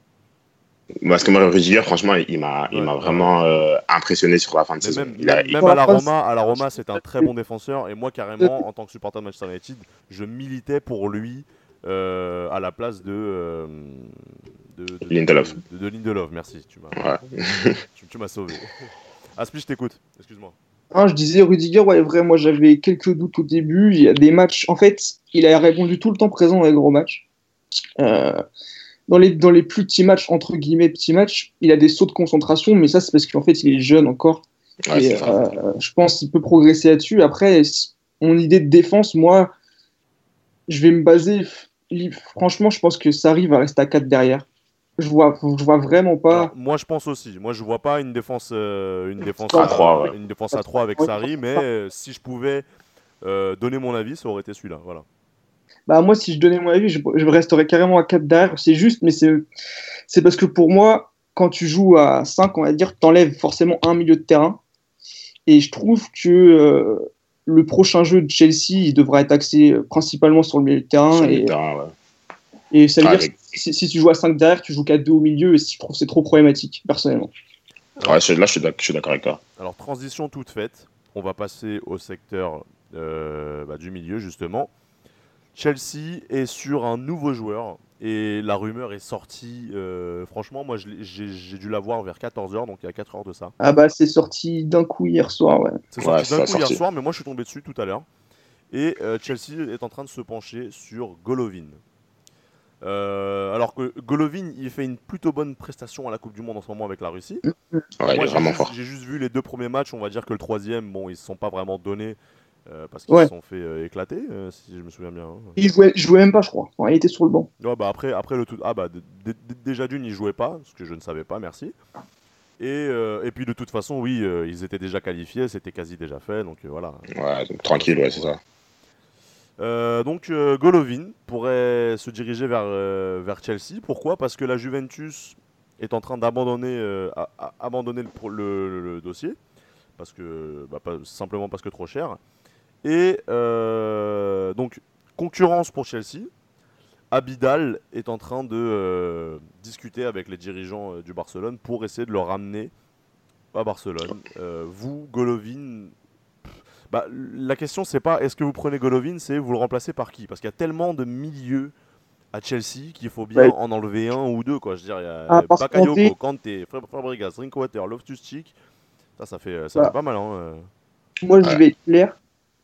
Parce que moi, Rudiger, franchement, il m'a il Ouais. m'a vraiment euh, impressionné sur la fin de saison. même, Il a- même- il- même Pour à la Roma, à la Roma, c'est un très bon défenseur. Et moi, carrément, en tant que supporter de Manchester United, je militais pour lui euh, à la place de, euh, de, de- Lindelof. De, de Lindelof, merci. Tu m'as Ouais. tu, tu m'as sauvé. Aspi, je t'écoute. Excuse-moi. Hein, je disais Rudiger, ouais, vrai, moi j'avais quelques doutes au début. Il y a des matchs, en fait, il a répondu tout le temps présent dans les gros matchs. Euh, dans, les, dans les plus petits matchs, entre guillemets, petits matchs, il a des sauts de concentration, mais ça, c'est parce qu'en fait, il est jeune encore. Ouais, Et, euh, je pense qu'il peut progresser là-dessus. Après, mon idée de défense, moi, je vais me baser. Franchement, je pense que Sarri va rester à 4 derrière. Je vois, je vois vraiment pas. Alors, moi, je pense aussi. Moi, je vois pas une défense, euh, une défense À trois, ouais. une défense à 3 avec Sarri, mais euh, si je pouvais euh, donner mon avis, ça aurait été celui-là. Voilà. Bah, moi, si je donnais mon avis, je, je resterais carrément à 4 derrière. C'est juste, mais c'est c'est parce que pour moi, quand tu joues à 5, on va dire, t'enlèves forcément un milieu de terrain. Et je trouve que euh, le prochain jeu de Chelsea, il devra être axé principalement sur le milieu de terrain. Sur le Et, terrain, ouais. et ça veut Ah, dire que si, si tu joues à 5 derrière, tu joues qu'à 2 au milieu. Et je trouve que c'est trop problématique, personnellement. Ouais, là, je suis d'ac- je suis d'accord avec toi. Alors, transition toute faite. On va passer au secteur euh, bah, du milieu, justement. Chelsea est sur un nouveau joueur et la rumeur est sortie. euh, franchement, moi, j'ai dû la voir vers 14h, donc il y a 4 heures de ça. Ah bah, c'est sorti d'un coup hier soir, ouais. C'est Ouais, sorti d'un coup hier soir, mais moi, je suis tombé dessus tout à l'heure. Et euh, Chelsea est en train de se pencher sur Golovin. Euh, alors que Golovin, il fait une plutôt bonne prestation à la Coupe du Monde en ce moment avec la Russie. Ouais, il Moi, est j'ai vraiment juste- fort. J'ai juste vu les deux premiers matchs. On va dire que le troisième, bon, ils se sont pas vraiment donnés euh, parce qu'ils Ouais. se sont fait euh, éclater, euh, si je me souviens bien. hein. Il jouait, il jouait même pas, je crois. Enfin, il était sur le banc. Ouais, bah après, après le tout. Ah bah déjà d'une, ils jouaient pas, ce que je ne savais pas, merci. Et, euh, et puis de toute façon, oui, euh, ils étaient déjà qualifiés, c'était quasi déjà fait, donc euh, voilà. Ouais, donc tranquille, ouais, c'est ça. Euh, donc euh, Golovin pourrait se diriger vers, euh, vers Chelsea. Pourquoi? Parce que la Juventus est en train d'abandonner euh, abandonner le, pro- le- le- le dossier. Parce que, bah, pas- simplement parce que trop cher. Et euh, donc, concurrence pour Chelsea. Abidal est en train de euh, discuter avec les dirigeants euh, du Barcelone pour essayer de le ramener à Barcelone. Euh, vous, Golovin, bah, la question, c'est pas est-ce que vous prenez Golovin, c'est vous le remplacez par qui? Parce qu'il y a tellement de milieux à Chelsea qu'il faut bien Ouais. en enlever un ou deux. Quoi. Je veux dire, il y a Ah, Bakayoko, dit- Kanté, Fab- Fabregas, Drinkwater, Loftus-Cheek. Ça, ça fait, ça fait pas mal. Hein. Moi, je vais être clair.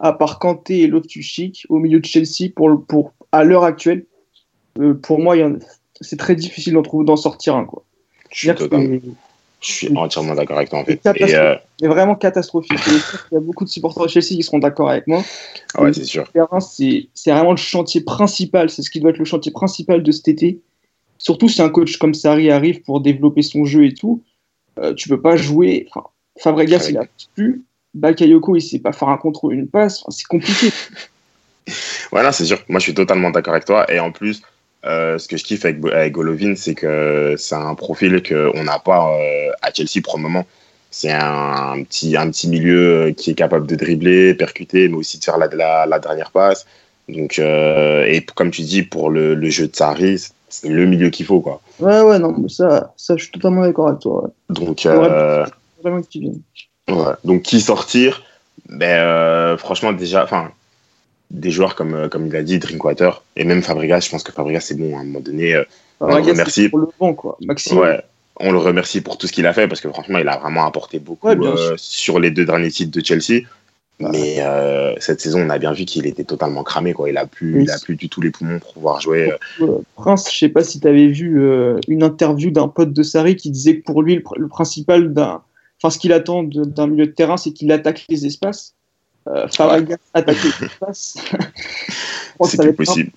À part Kanté et Loftus-Cheek, au milieu de Chelsea, pour, à l'heure actuelle, euh, pour moi, il c'est très difficile d'en trouver- d'en sortir un. Quoi. Je suis, totalement- je entièrement d'accord avec toi, en fait. C'est Et, euh, vraiment catastrophique. Qu'il y a beaucoup de supporters de Chelsea qui seront d'accord avec moi. ouais, c'est sûr. C'est vraiment le chantier principal. C'est ce qui doit être le chantier principal de cet été. Surtout si un coach comme Sarri arrive pour développer son jeu et tout. Euh, tu peux pas jouer. Enfin, Fabregas, il a plus. Bakayoko, il sait pas faire un contrôle, une passe. Enfin, c'est compliqué. Non, c'est sûr. Moi, je suis totalement d'accord avec toi. Et en plus, euh, ce que je kiffe avec, Golovin, c'est que c'est un profil qu'on n'a pas euh, à Chelsea pour le moment. C'est un, petit, un petit milieu qui est capable de dribbler, percuter, mais aussi de faire la, la, la dernière passe. Donc, euh, et comme tu dis, pour le, le jeu de Sarri, c'est le milieu qu'il faut. Quoi. Ouais, ouais, non, mais ça, ça, je suis totalement d'accord avec toi. ouais. Donc, euh, Vraiment que tu viennes. Ouais. Donc qui sortir? Ben, euh, Franchement, déjà, enfin, des joueurs comme, euh, comme il a dit, Drinkwater et même Fabregas, je pense que Fabregas, c'est bon à un moment donné. euh, Ouais, Fabregas, remercie. pour le banc, quoi. Maxime. ouais, on le remercie pour tout ce qu'il a fait parce que franchement, il a vraiment apporté beaucoup Ouais, euh, sur les deux derniers titres de Chelsea. Mais euh, cette saison, on a bien vu qu'il était totalement cramé. Quoi. Il a plus, Oui. il a plus du tout les poumons pour pouvoir jouer. Prince, je sais pas si tu avais vu euh, une interview d'un pote de Sarri qui disait que pour lui, le, le principal d'un. Enfin, ce qu'il attend d'un milieu de terrain, c'est qu'il attaque les espaces. Euh, Fabregas attaquer les espaces. Un possible.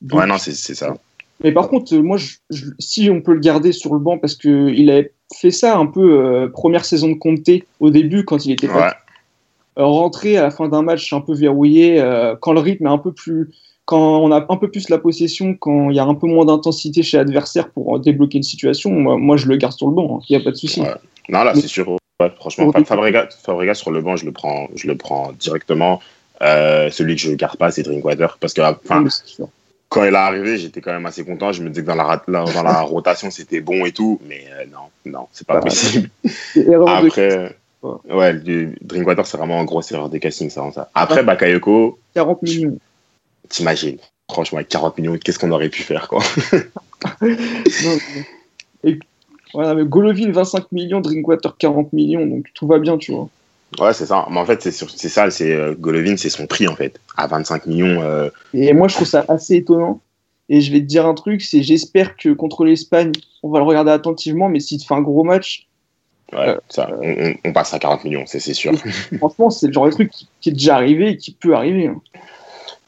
Donc, Ouais, non, c'est ça. Mais par contre, euh, moi, je- je- si on peut le garder sur le banc, parce qu'il avait fait ça un peu euh, première saison de Conte au début, quand il était Ouais. euh, rentrer à la fin d'un match un peu verrouillé, euh, quand le rythme est un peu plus, quand on a un peu plus la possession, quand il y a un peu moins d'intensité chez l'adversaire pour euh, débloquer une situation, moi, moi, je le garde sur le banc, il n'y a pas de souci. Ouais. Non, là, c'est sûr. Ouais, franchement, Fabregas, Fabregas sur le banc, je le prends, je le prends directement. Euh, celui que je garde pas, c'est Drinkwater. Parce que, sûr. quand elle est arrivée, j'étais quand même assez content. Je me disais que dans la, dans la rotation, c'était bon et tout. Mais euh, non, non, c'est pas possible. Après, ouais, Drinkwater, c'est vraiment un gros erreur de casting, ça. ça. Après, Bakayoko. 40 millions. T'imagines, franchement, avec 40 millions, qu'est-ce qu'on aurait pu faire, quoi? Et, voilà, mais Golovin, 25 millions, Drinkwater, 40 millions, donc tout va bien, tu vois. Ouais, c'est ça. Mais en fait, c'est ça, c'est euh, Golovin, c'est son prix, en fait. À 25 millions. Euh, et moi, je trouve ça assez étonnant. Et je vais te dire un truc, c'est j'espère que contre l'Espagne, on va le regarder attentivement, mais s'il te fait un gros match. Ouais, euh, ça, on, passe à 40 millions, c'est sûr. Franchement, c'est le genre de truc qui, est déjà arrivé et qui peut arriver. Hein.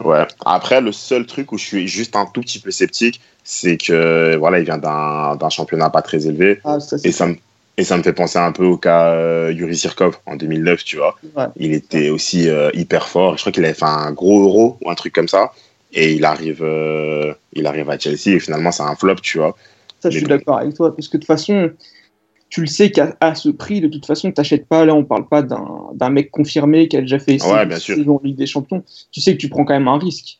Ouais. Après, le seul truc où je suis juste un tout petit peu sceptique, c'est que voilà, il vient d'un championnat pas très élevé. Ah, ça, et ça me et ça me fait penser un peu au cas euh, Yuri Sirkov en 2009, tu vois. Il était aussi euh, hyper fort. Je crois qu'il avait fait un gros euro ou un truc comme ça. Et il arrive, euh, il arrive à Chelsea et finalement, c'est un flop, tu vois. Ça, je suis d'accord avec toi. Parce que de toute façon, tu le sais qu'à ce prix, de toute façon, tu n'achètes pas. Là, on parle pas d'un mec confirmé qui a déjà fait ouais, bien sûr. en Ligue des Champions. Tu sais que tu prends quand même un risque.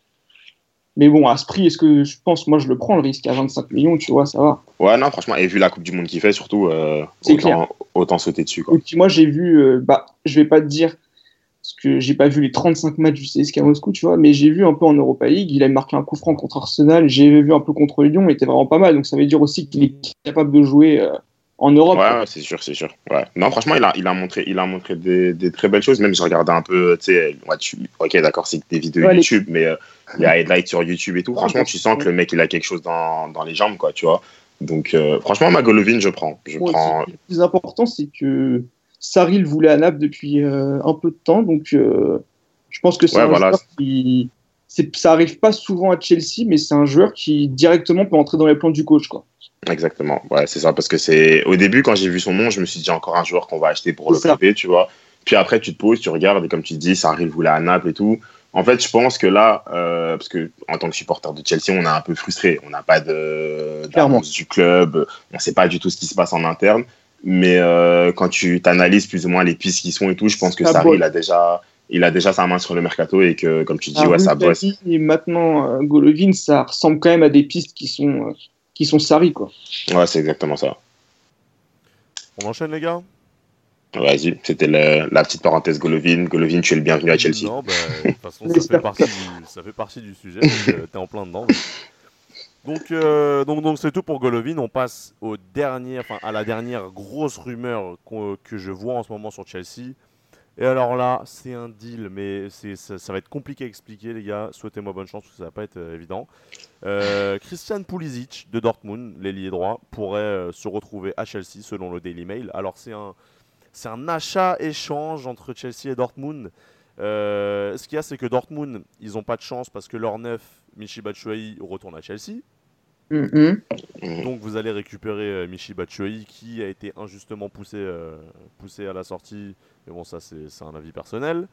Mais bon, à ce prix, est-ce que je pense, moi, je le prends le risque à 25 millions, tu vois, ça va. Ouais, non, franchement, et vu la Coupe du Monde qu'il fait, surtout, euh, autant, sauter dessus. Quoi. Et puis moi, j'ai vu, euh, bah, je vais pas te dire, parce que j'ai pas vu les 35 matchs du CSKA Moscou, tu vois, mais j'ai vu un peu en Europa League, il a marqué un coup franc contre Arsenal, j'ai vu un peu contre Lyon, il était vraiment pas mal, donc ça veut dire aussi qu'il est capable de jouer euh, en Europe. Ouais, c'est sûr, c'est sûr. Ouais. Non, franchement, il a, il a montré, il a montré des, des très belles choses. Même je regardais un peu, tu sais, ok, d'accord, c'est des vidéos YouTube, mais euh, les highlights sur YouTube et tout. franchement, tu sens que le mec, il a quelque chose dans, dans les jambes, quoi, tu vois. Donc, euh, franchement, Magolovin, je prends. Je prends... Le plus important, c'est que Sarri le voulait à Naples depuis euh, un peu de temps, donc je pense que c'est un voilà. qui. Ça arrive pas souvent à Chelsea, mais c'est un joueur qui directement peut entrer dans les plans du coach, quoi. Exactement, ouais, c'est ça, parce que c'est au début quand j'ai vu son nom, je me suis dit encore un joueur qu'on va acheter pour le club, tu vois. Puis après tu te poses, tu regardes et comme tu dis, ça arrive voulait à Naples et tout. En fait, je pense que là, euh, parce que en tant que supporter de Chelsea, on est un peu frustré. On n'a pas de du club, on ne sait pas du tout ce qui se passe en interne. Mais euh, quand tu t'analyses plus ou moins les pistes qui sont et tout, je pense que Sarri, il a déjà, il a déjà sa main sur le mercato et que, comme tu dis, ouais, ça bosse. Et maintenant, euh, Golovin, ça ressemble quand même à des pistes qui sont qui sont Sarri, quoi. Ouais, c'est exactement ça. On enchaîne, les gars? Vas-y, c'était la petite parenthèse Golovin. Golovin, tu es le bienvenu à Chelsea. Non, bah, de toute façon, ça fait, partie du, ça fait partie du sujet, euh, t'es en plein dedans. Donc, euh, donc, donc c'est tout pour Golovin. On passe au dernier, enfin, à la dernière grosse rumeur que je vois en ce moment sur Chelsea. Et alors là, c'est un deal, mais ça, ça, va être compliqué à expliquer, les gars. Souhaitez-moi bonne chance, parce que ça va pas être euh, évident. Euh, Christian Pulisic de Dortmund, l'ailier droit, pourrait euh, se retrouver à Chelsea, selon le Daily Mail. Alors c'est un, c'est un achat-échange entre Chelsea et Dortmund. ce qu'il y a, c'est que Dortmund, ils n'ont pas de chance parce que leur neuf, Michi Batshuayi, retourne à Chelsea. Mm-hmm. Donc vous allez récupérer Michi Batshuayi qui a été injustement poussé, poussé à la sortie mais bon, ça, c'est un avis personnel.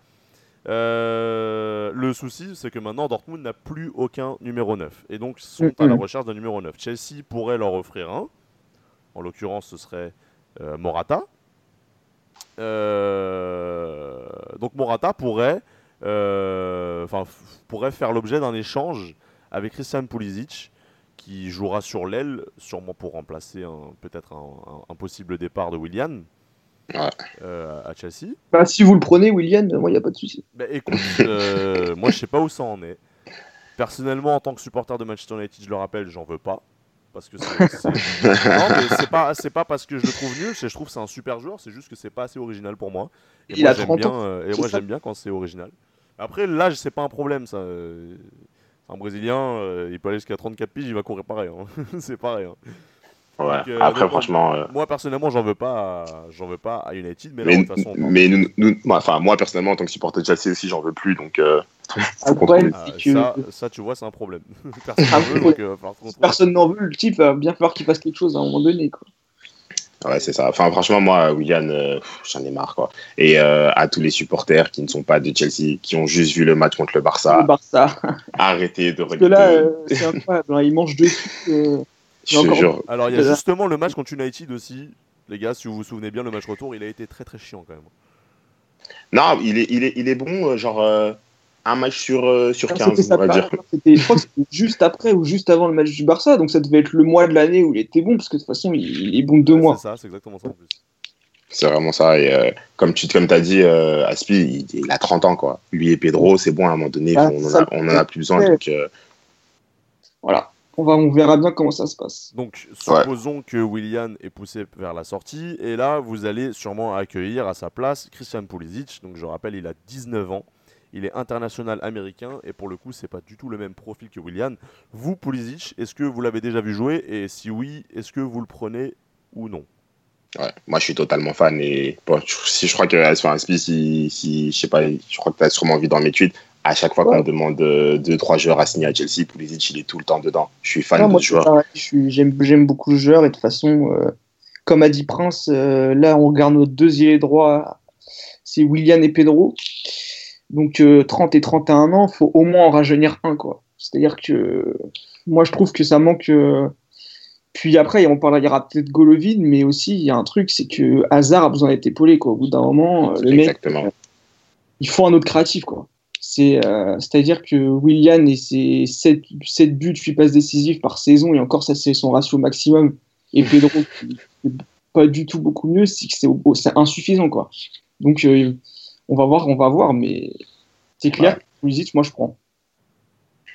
Euh, le souci, c'est que maintenant, Dortmund n'a plus aucun numéro 9. Et donc, sont à la recherche d'un numéro 9. Chelsea pourrait leur offrir un. En l'occurrence, ce serait euh, Morata. Euh, donc, Morata pourrait, pourrait faire l'objet d'un échange avec Christian Pulisic, qui jouera sur l'aile, sûrement pour remplacer peut-être un, possible départ de William. Euh, à Chelsea. Bah, si vous le prenez, William, moi, il n'y a pas de souci. Bah, écoute, euh, moi, je sais pas où ça en est. Personnellement, en tant que supporter de Manchester United, je le rappelle, j'en veux pas. Parce que c'est. c'est pas, pas parce que je le trouve nul, je trouve que c'est un super joueur, c'est juste que c'est pas assez original pour moi. Et il moi, j'aime bien, euh, et moi, j'aime bien quand c'est original. Après, l'âge, c'est pas un problème, ça. Un Brésilien, il peut aller jusqu'à 34 piges, il va courir pareil. Hein. c'est pareil. Hein. Ouais. Euh, Après, franchement. Euh, moi, personnellement, j'en veux pas, j'en veux pas à United, mais, de toute façon. Mais nous, enfin, moi, personnellement, en tant que supporter de Chelsea aussi, j'en veux plus, donc. Euh, ah, ça, ça, tu vois, c'est un problème. Personne n'en veut, le type va bien falloir qu'il fasse quelque chose à un moment donné, quoi. Ouais, c'est ça. Enfin, franchement, moi, William, j'en ai marre, quoi. Et à tous les supporters qui ne sont pas de Chelsea, qui ont juste vu le match contre le Barça. Le Barça. arrêtez de regarder. Parce que là, c'est incroyable. Hein, ils mangent dessus. Alors, il y a justement le match contre United aussi. Les gars, si vous vous souvenez bien, le match retour, il a été très très chiant quand même. Non, il est, il est, il est bon, euh, genre. Un match sur, euh, sur Alors, 15, c'était sa on va dire. Je crois que c'était juste après ou juste avant le match du Barça, donc ça devait être le mois de l'année où il était bon, parce que de toute façon, il, il est bon deux Ouais, mois. C'est ça, c'est exactement ça en plus. C'est vraiment ça. Et euh, comme tu comme as dit, euh, Aspi, il, il a 30 ans. quoi. Lui et Pedro, c'est bon à un moment donné. Ah, on, en ça, a, on en a plus besoin. ouais. Donc, euh, Voilà. On, va, on verra bien comment ça se passe. Donc, supposons que Willian est poussé vers la sortie, et là, vous allez sûrement accueillir à sa place Christian Pulisic. Donc, je rappelle, il a 19 ans, il est international américain, et pour le coup, c'est pas du tout le même profil que Willian. Vous, Pulisic, est-ce que vous l'avez déjà vu jouer, et si oui, est-ce que vous le prenez ou non? Ouais, moi, je suis totalement fan. Et bon, si je crois que enfin, Aspi, si, si, je sais pas, je crois que tu as sûrement vu dans mes tweets, à chaque fois Ouais. qu'on demande 2-3 joueurs à signer à Chelsea, Pulisic, il est tout le temps dedans. Je suis fan Ah, de moi, ce joueur. j'aime beaucoup le joueur et de toute façon, euh, comme a dit Prince, euh, là on regarde nos deux ailiers droits, c'est William et Pedro. Donc euh, 30 et 31 ans, faut au moins en rajeunir un quoi. C'est-à-dire que moi je trouve que ça manque. euh, Puis après, on parlera, il y aura peut-être Golovin, mais aussi il y a un truc, c'est que Hazard a besoin d'être épaulé quoi. Au bout d'un moment, euh, mec, Exactement. il faut un autre créatif quoi. C'est, euh, c'est-à-dire que Willian et ses 7, 7 buts, 8 passes décisives par saison, et encore ça c'est son ratio maximum, et Pedro, pas du tout beaucoup mieux, c'est que c'est, au- c'est insuffisant quoi. Donc euh, on va voir, on va voir, mais c'est clair, Ouais. que Pulisic, moi je prends.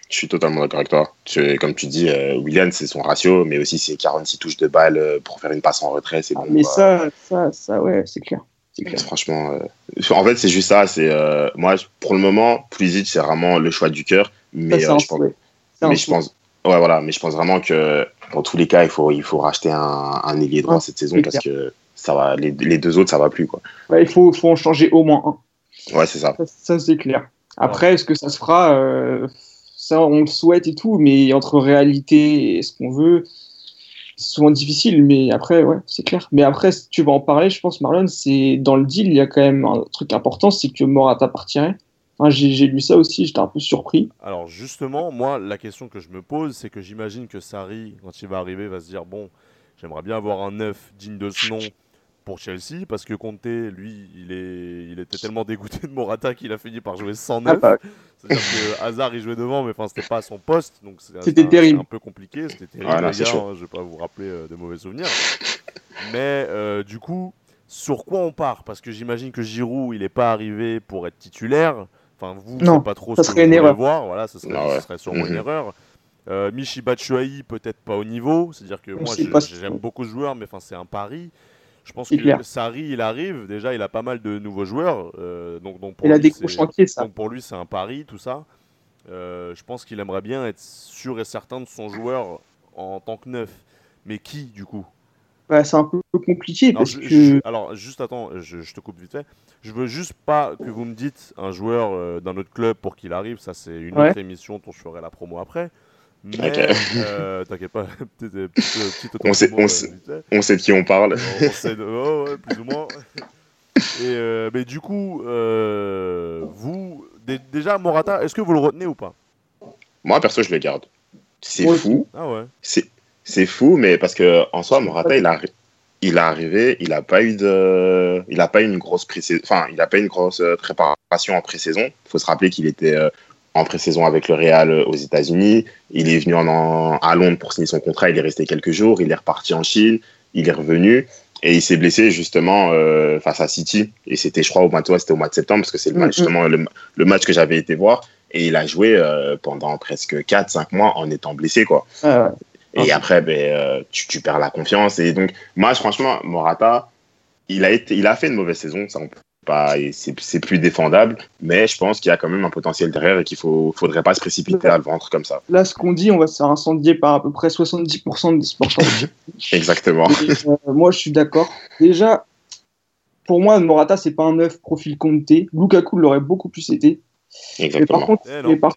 Je suis totalement d'accord avec toi. Tu- comme tu dis, euh, Willian, c'est son ratio, mais aussi ses 46 touches de balle euh, pour faire une passe en retrait. C'est bon. mais ça, ça, ça, ouais, c'est clair. C'est clair. Franchement, euh, en fait, c'est juste ça. C'est euh, moi, pour le moment, Pulisic, c'est vraiment le choix du cœur. Mais c'est je pense. C'est mais je pense, ouais, voilà. Mais je pense vraiment que dans tous les cas, il faut, il faut racheter un, un ailier droit cette saison c'est parce que ça va. Les, les deux autres, ça va plus quoi. Ouais, il faut, faut en changer au moins un. Ouais, c'est ça. Ça, ça, c'est clair. Après, est-ce que ça se fera euh, Ça, on le souhaite et tout, mais entre réalité et ce qu'on veut, c'est souvent difficile. Mais après, ouais, c'est clair. Mais après, si tu vas en parler, je pense, Marlon, c'est dans le deal, il y a quand même un truc important, c'est que Morata partirait. J'ai j'ai lu ça aussi, j'étais un peu surpris. Alors justement, moi, la question que je me pose, c'est que j'imagine que Sarri, quand il va arriver, va se dire, bon, j'aimerais bien avoir un neuf digne de ce nom pour Chelsea, parce que Conte, lui, il, est, il était tellement dégoûté de Morata qu'il a fini par jouer sans Ah neuf. bah, C'est-à-dire que Hazard, il jouait devant, mais enfin, c'était pas à son poste, donc C'était un- un peu compliqué, c'était terrible, non, les gars, hein, je vais pas vous rappeler euh, de mauvais souvenirs. Mais euh, du coup, sur quoi on part? Parce que j'imagine que Giroud, il n'est pas arrivé pour être titulaire. Enfin, vous, Non, sais pas trop ce que serait vous une voulez erreur. voir. Voilà, ce serait, ouais. ce serait sûrement une Mhm. erreur. Euh, Michi Batshuayi, peut-être pas au niveau. C'est-à-dire que moi, j'aime beaucoup ce joueur, mais enfin, c'est un pari. Je pense que. Sarri, il arrive. Déjà, il a pas mal de nouveaux joueurs. euh, donc, donc pour Il a lui, des c'est- gros chantiers, ça. donc pour lui, c'est un pari, tout ça. Euh, je pense qu'il aimerait bien être sûr et certain de son joueur en tant que neuf. Mais qui, du coup? Ouais, c'est un peu compliqué non, parce je- que. je- Alors, juste attends, je, je te coupe vite fait. Je veux juste pas que vous me dites un joueur euh, d'un autre club pour qu'il arrive. Ça, c'est une Ouais. autre émission dont je ferai la promo après. Mais, Ok. euh, t'inquiète pas, petite, petite, petite On sait- autopromo, on euh, sait- vite fait. On sait de qui on parle. On sait de- oh, ouais, plus ou moins. Et euh, mais du coup, euh, vous, dé- déjà Morata, est-ce que vous le retenez ou pas? Moi, perso, je le garde. C'est fou. Ah ouais. C'est c'est fou, mais parce que en soi, Morata, il a, il est arrivé, il n'a pas eu de, il a pas eu une grosse pré-saison, enfin, il a pas eu une grosse euh, préparation en pré-saison. Il faut se rappeler qu'il était euh, en pré-saison avec le Real euh, aux États-Unis. Il est venu en, en- à Londres pour signer son contrat. Il est resté quelques jours. Il est reparti en Chine. Il est revenu et il s'est blessé justement euh, face à City. Et c'était, je crois, au mois, de- c'était au mois de septembre parce que c'est le Mm, match, mm. justement le, le match que j'avais été voir. Et il a joué euh, pendant presque 4-5 mois en étant blessé, quoi. Ouais. Et après, ben, euh, tu, tu perds la confiance. Et donc, moi, franchement, Morata, il a, été, il a fait une mauvaise saison. Ça, on peut pas, et c'est plus défendable. Mais je pense qu'il y a quand même un potentiel derrière et qu'il ne faudrait pas se précipiter à le vendre comme ça. Là, ce qu'on dit, on va se faire incendier par à peu près 70% des sportifs. Exactement. Et, euh, moi, je suis d'accord. Déjà, pour moi, Morata, c'est pas un neuf profil Conte. Lukaku l'aurait beaucoup plus été. Mais par, Exactement. contre, Eh mais, par,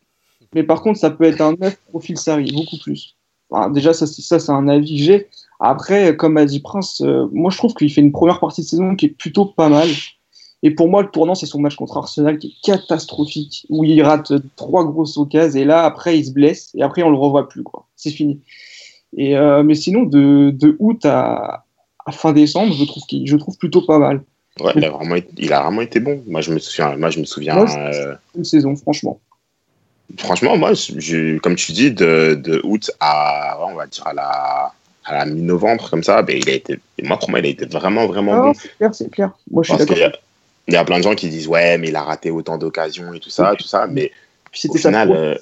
mais par contre, ça peut être un neuf profil Sarri, beaucoup plus. Enfin, déjà, ça, c'est ça, c'est un avis que j'ai. Après, comme a dit Prince, euh, moi, je trouve qu'il fait une première partie de saison qui est plutôt pas mal. Et pour moi, le tournant, c'est son match contre Arsenal qui est catastrophique, où il rate trois grosses occasions, et là, après, il se blesse, et après, on le revoit plus, quoi. C'est fini. Et, euh, mais sinon, de, de août à, à fin décembre, je trouve, je trouve plutôt pas mal. Ouais, il a vraiment été, il a vraiment été bon. Moi, je me souviens, moi, je me souviens. Moi, euh, Une saison, franchement. franchement, moi, je- comme tu dis, de, de août à, on va dire à la, à la mi-novembre, comme ça, ben, il a été, moi, pour moi, il a été vraiment, vraiment Ah, bon. c'est clair, c'est clair. Moi, je suis d'accord. Il y a plein de gens qui disent, ouais, mais il a raté autant d'occasions et tout ça, tout ça. Mais Puis au final, euh,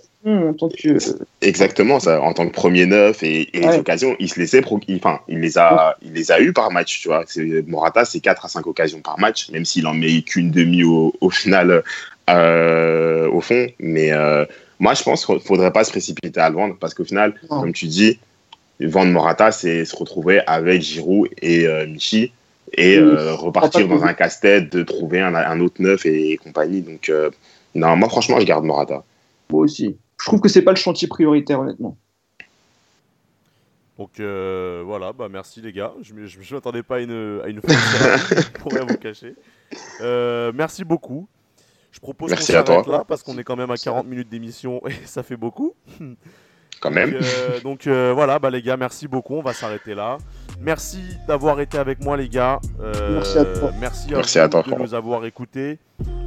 en tant que. Exactement, ça, en tant que premier neuf et, et les occasions, il se laissait, pro- enfin, il les a, il les a eu par match, tu vois. C'est- Morata, c'est 4 à 5 occasions par match, même s'il en met qu'une demi au, au final, euh, au fond. Mais euh, moi, je pense qu'il faudrait pas se précipiter à le vendre parce qu'au final, comme tu dis, vendre Morata, c'est se retrouver avec Giroud et Michi et Oui. euh, repartir dans un casse-tête de trouver un, un autre neuf et, compagnie. Donc, euh, non, moi, franchement, je garde Morata. Moi aussi. Je trouve que c'est pas le chantier prioritaire, honnêtement. Donc euh, voilà, bah merci les gars. Je ne m'attendais pas à une, à une fin pour rien vous cacher. Euh, merci beaucoup. Je propose qu'on Merci à s'arrête toi. là parce qu'on est quand même à 40 minutes d'émission et ça fait beaucoup. Quand même. Donc, euh, donc, euh, voilà, bah les gars, merci beaucoup. On va s'arrêter là. Merci d'avoir été avec moi, les gars. Euh, Merci à toi. Merci à Merci vous à toi, de nous avoir écoutés.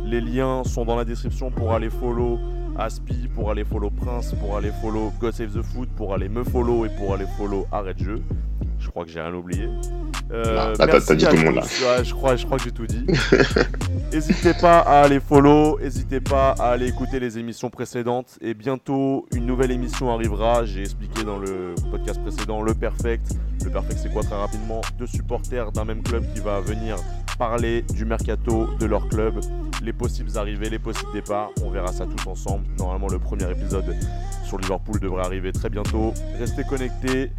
Les liens sont dans la description pour aller follow Aspi, pour aller follow Prince, pour aller follow God Save the Foot, pour aller me follow et pour aller follow Arrête Jeu. Je crois que j'ai rien oublié. Euh, Non, t'as- dit tout le monde. Ouais, je, crois, je crois que j'ai tout dit. N'hésitez pas à aller follow, n'hésitez pas à aller écouter les émissions précédentes. Et bientôt, une nouvelle émission arrivera. J'ai expliqué dans le podcast précédent le Perfect. Le Perfect, c'est quoi très rapidement? Deux supporters d'un même club qui va venir parler du mercato de leur club, les possibles arrivées, les possibles départs. On verra ça tous ensemble. Normalement, le premier épisode sur Liverpool devrait arriver très bientôt. Restez connectés.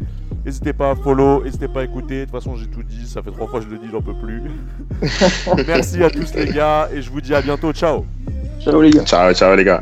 N'hésitez pas à follow, n'hésitez pas à écouter. De toute façon, j'ai tout dit. Ça fait trois fois que je le dis, j'en peux plus. Merci à tous les gars et je vous dis à bientôt. Ciao Ciao les gars. Ciao, ciao les gars.